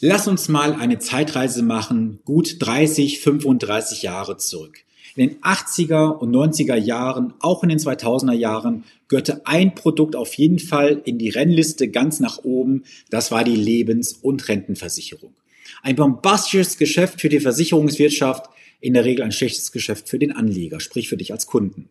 Lass uns mal eine Zeitreise machen, gut 30, 35 Jahre zurück. In den 80er und 90er Jahren, auch in den 2000er Jahren, gehörte ein Produkt auf jeden Fall in die Rennliste ganz nach oben. Das war die Lebens- und Rentenversicherung. Ein bombastisches Geschäft für die Versicherungswirtschaft, in der Regel ein schlechtes Geschäft für den Anleger, sprich für dich als Kunden.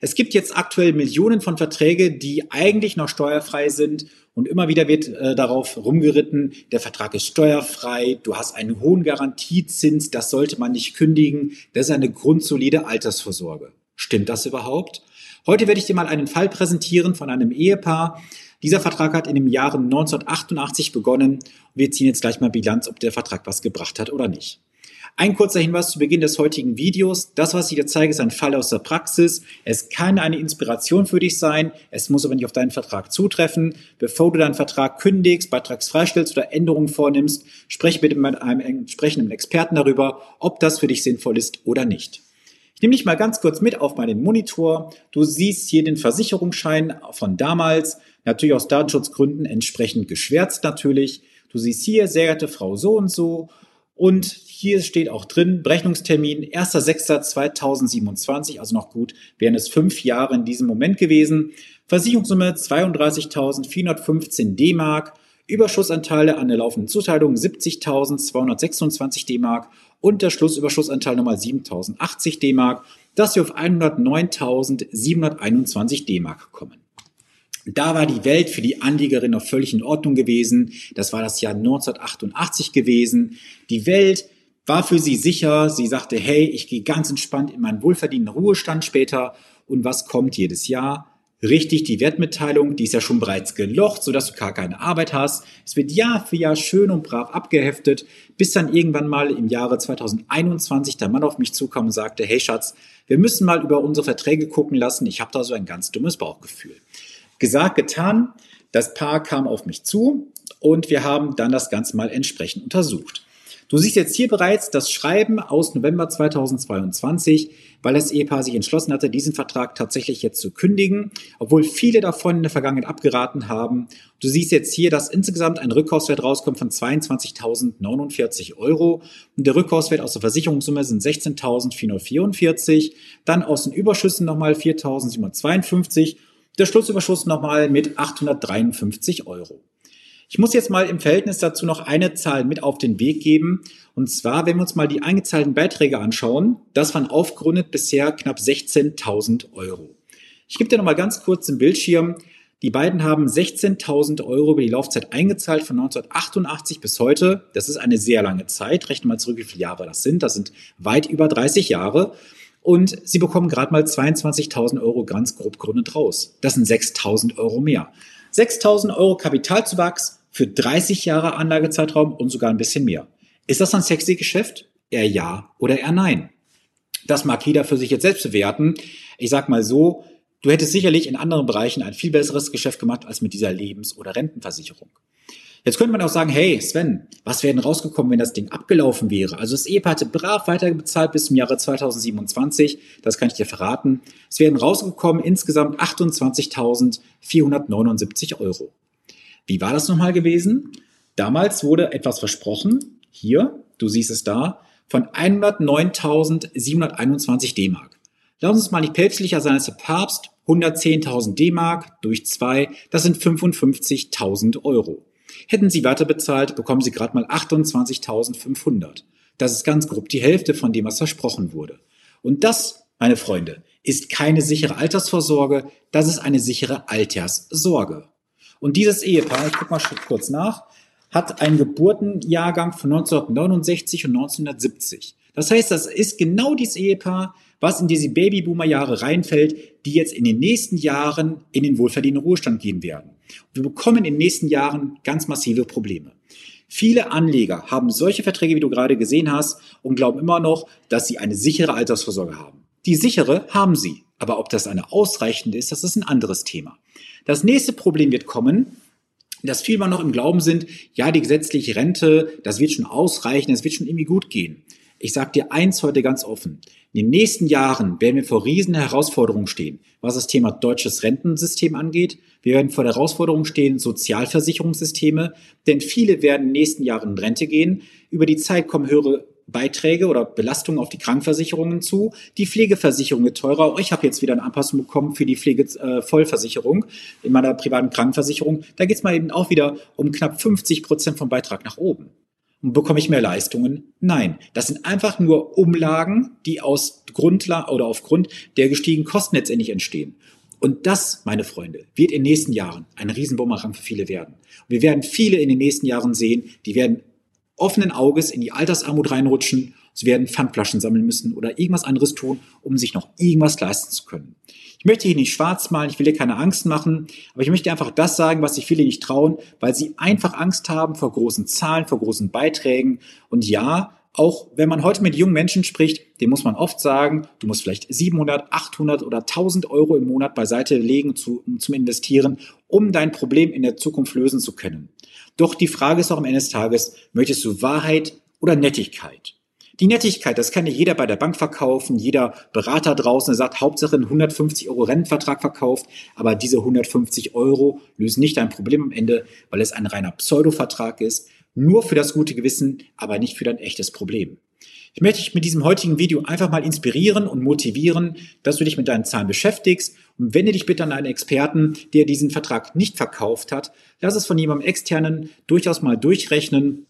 Es gibt jetzt aktuell Millionen von Verträge, die eigentlich noch steuerfrei sind und immer wieder wird äh, darauf rumgeritten, der Vertrag ist steuerfrei, du hast einen hohen Garantiezins, das sollte man nicht kündigen, das ist eine grundsolide Altersvorsorge. Stimmt das überhaupt? Heute werde ich dir mal einen Fall präsentieren von einem Ehepaar. Dieser Vertrag hat in dem Jahre 1988 begonnen. Wir ziehen jetzt gleich mal Bilanz, ob der Vertrag was gebracht hat oder nicht. Ein kurzer Hinweis zu Beginn des heutigen Videos. Das, was ich dir zeige, ist ein Fall aus der Praxis. Es kann eine Inspiration für dich sein. Es muss aber nicht auf deinen Vertrag zutreffen. Bevor du deinen Vertrag kündigst, beitragsfreistellst oder Änderungen vornimmst, spreche bitte mit einem entsprechenden Experten darüber, ob das für dich sinnvoll ist oder nicht. Ich nehme dich mal ganz kurz mit auf meinen Monitor. Du siehst hier den Versicherungsschein von damals, natürlich aus Datenschutzgründen entsprechend geschwärzt natürlich. Du siehst hier, sehr geehrte Frau so und so und hier steht auch drin, Berechnungstermin 1.6.2027, also noch gut, wären es fünf Jahre in diesem Moment gewesen. Versicherungssumme 32.415 D-Mark, Überschussanteile an der laufenden Zuteilung 70.226 D-Mark und der Schlussüberschussanteil nochmal 7.080 D-Mark, dass wir auf 109.721 D-Mark kommen. Da war die Welt für die Anlegerin noch völlig in Ordnung gewesen. Das war das Jahr 1988 gewesen. Die Welt war für sie sicher. Sie sagte, hey, ich gehe ganz entspannt in meinen wohlverdienten Ruhestand später. Und was kommt jedes Jahr? Richtig, die Wertmitteilung, die ist ja schon bereits gelocht, sodass du gar keine Arbeit hast. Es wird Jahr für Jahr schön und brav abgeheftet, bis dann irgendwann mal im Jahre 2021 der Mann auf mich zukam und sagte, hey Schatz, wir müssen mal über unsere Verträge gucken lassen. Ich habe da so ein ganz dummes Bauchgefühl. Gesagt, getan. Das Paar kam auf mich zu und wir haben dann das Ganze mal entsprechend untersucht. Du siehst jetzt hier bereits das Schreiben aus November 2022, weil das Ehepaar sich entschlossen hatte, diesen Vertrag tatsächlich jetzt zu kündigen, obwohl viele davon in der Vergangenheit abgeraten haben. Du siehst jetzt hier, dass insgesamt ein Rückkaufswert rauskommt von 22.049 Euro und der Rückkaufswert aus der Versicherungssumme sind 16.444, dann aus den Überschüssen nochmal 4.752 der Schlussüberschuss nochmal mit 853 Euro. Ich muss jetzt mal im Verhältnis dazu noch eine Zahl mit auf den Weg geben. Und zwar, wenn wir uns mal die eingezahlten Beiträge anschauen, das waren aufgerundet bisher knapp 16.000 Euro. Ich gebe dir nochmal ganz kurz den Bildschirm. Die beiden haben 16.000 Euro über die Laufzeit eingezahlt von 1988 bis heute. Das ist eine sehr lange Zeit. Rechne mal zurück, wie viele Jahre das sind. Das sind weit über 30 Jahre und sie bekommen gerade mal 22.000 Euro ganz grob gerundet raus. Das sind 6.000 Euro mehr. 6.000 Euro Kapitalzuwachs für 30 Jahre Anlagezeitraum und sogar ein bisschen mehr. Ist das ein sexy Geschäft? Eher ja oder eher nein. Das mag jeder für sich jetzt selbst bewerten. Ich sag mal so, du hättest sicherlich in anderen Bereichen ein viel besseres Geschäft gemacht als mit dieser Lebens- oder Rentenversicherung. Jetzt könnte man auch sagen, hey Sven, was wäre denn rausgekommen, wenn das Ding abgelaufen wäre? Also das Ehepaar hatte brav weiterbezahlt bis zum Jahre 2027, das kann ich dir verraten. Es wären rausgekommen insgesamt 28.479 Euro. Wie war das nochmal gewesen? Damals wurde etwas versprochen, hier, du siehst es da, von 109.721 D-Mark. Lass uns mal nicht päpstlicher sein als der Papst. 110.000 D-Mark durch zwei, das sind 55.000 Euro. Hätten Sie weiter bezahlt, bekommen Sie gerade mal 28.500. Das ist ganz grob die Hälfte von dem, was versprochen wurde. Und das, meine Freunde, ist keine sichere Altersvorsorge, das ist eine sichere Alterssorge. Und dieses Ehepaar, ich gucke mal kurz nach, hat einen Geburtenjahrgang von 1969 und 1970. Das heißt, das ist genau dieses Ehepaar, was in diese Babyboomer-Jahre reinfällt, die jetzt in den nächsten Jahren in den wohlverdienten Ruhestand gehen werden. Und wir bekommen in den nächsten Jahren ganz massive Probleme. Viele Anleger haben solche Verträge, wie du gerade gesehen hast, und glauben immer noch, dass sie eine sichere Altersvorsorge haben. Die sichere haben sie. Aber ob das eine ausreichende ist, das ist ein anderes Thema. Das nächste Problem wird kommen, dass viele noch im Glauben sind, ja, die gesetzliche Rente, das wird schon ausreichen, das wird schon irgendwie gut gehen. Ich sage dir eins heute ganz offen. In den nächsten Jahren werden wir vor riesen Herausforderungen stehen, was das Thema deutsches Rentensystem angeht. Wir werden vor der Herausforderung stehen, Sozialversicherungssysteme, denn viele werden in den nächsten Jahren in Rente gehen. Über die Zeit kommen höhere Beiträge oder Belastungen auf die Krankenversicherungen zu. Die Pflegeversicherung wird teurer. Ich habe jetzt wieder eine Anpassung bekommen für die Pflegevollversicherung äh, in meiner privaten Krankenversicherung. Da geht es mal eben auch wieder um knapp 50 Prozent vom Beitrag nach oben. Und bekomme ich mehr Leistungen? Nein. Das sind einfach nur Umlagen, die aus Grundlage oder aufgrund der gestiegenen Kosten letztendlich entstehen. Und das, meine Freunde, wird in den nächsten Jahren ein Riesenbumerang für viele werden. wir werden viele in den nächsten Jahren sehen, die werden offenen Auges in die Altersarmut reinrutschen. Sie werden Pfandflaschen sammeln müssen oder irgendwas anderes tun, um sich noch irgendwas leisten zu können. Ich möchte hier nicht schwarz malen, ich will hier keine Angst machen, aber ich möchte einfach das sagen, was sich viele nicht trauen, weil sie einfach Angst haben vor großen Zahlen, vor großen Beiträgen. Und ja, auch wenn man heute mit jungen Menschen spricht, dem muss man oft sagen, du musst vielleicht 700, 800 oder 1000 Euro im Monat beiseite legen zu, zum Investieren, um dein Problem in der Zukunft lösen zu können. Doch die Frage ist auch am Ende des Tages, möchtest du Wahrheit oder Nettigkeit? Die Nettigkeit, das kann ja jeder bei der Bank verkaufen, jeder Berater draußen, der sagt, Hauptsache ein 150 Euro Rentenvertrag verkauft, aber diese 150 Euro lösen nicht dein Problem am Ende, weil es ein reiner Pseudovertrag ist, nur für das gute Gewissen, aber nicht für dein echtes Problem. Ich möchte dich mit diesem heutigen Video einfach mal inspirieren und motivieren, dass du dich mit deinen Zahlen beschäftigst und wende dich bitte an einen Experten, der diesen Vertrag nicht verkauft hat. Lass es von jemandem externen durchaus mal durchrechnen.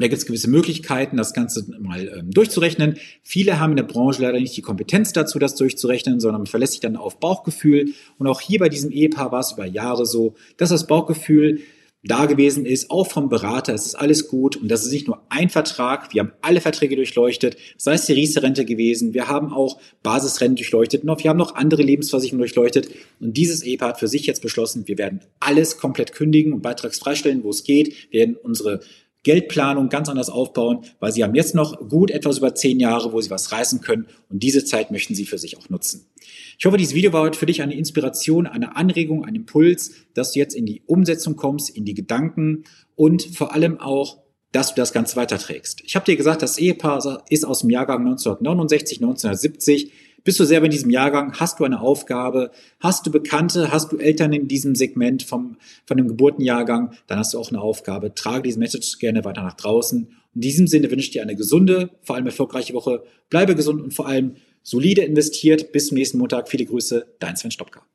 Da gibt es gewisse Möglichkeiten, das Ganze mal ähm, durchzurechnen. Viele haben in der Branche leider nicht die Kompetenz dazu, das durchzurechnen, sondern man verlässt sich dann auf Bauchgefühl. Und auch hier bei diesem Ehepaar war es über Jahre so, dass das Bauchgefühl da gewesen ist, auch vom Berater, es ist alles gut und das ist nicht nur ein Vertrag, wir haben alle Verträge durchleuchtet, sei es die Riester-Rente gewesen, wir haben auch Basisrente durchleuchtet und wir haben noch andere Lebensversicherungen durchleuchtet und dieses EPA hat für sich jetzt beschlossen, wir werden alles komplett kündigen und beitragsfreistellen, wo es geht, wir werden unsere Geldplanung ganz anders aufbauen, weil sie haben jetzt noch gut etwas über zehn Jahre, wo sie was reißen können und diese Zeit möchten sie für sich auch nutzen. Ich hoffe, dieses Video war heute für dich eine Inspiration, eine Anregung, ein Impuls, dass du jetzt in die Umsetzung kommst, in die Gedanken und vor allem auch, dass du das Ganze weiterträgst. Ich habe dir gesagt, das Ehepaar ist aus dem Jahrgang 1969, 1970 bist du selber in diesem Jahrgang? Hast du eine Aufgabe? Hast du Bekannte? Hast du Eltern in diesem Segment vom, von dem Geburtenjahrgang? Dann hast du auch eine Aufgabe. Trage diese Message gerne weiter nach draußen. In diesem Sinne wünsche ich dir eine gesunde, vor allem erfolgreiche Woche. Bleibe gesund und vor allem solide investiert. Bis zum nächsten Montag. Viele Grüße, dein Sven Stopka.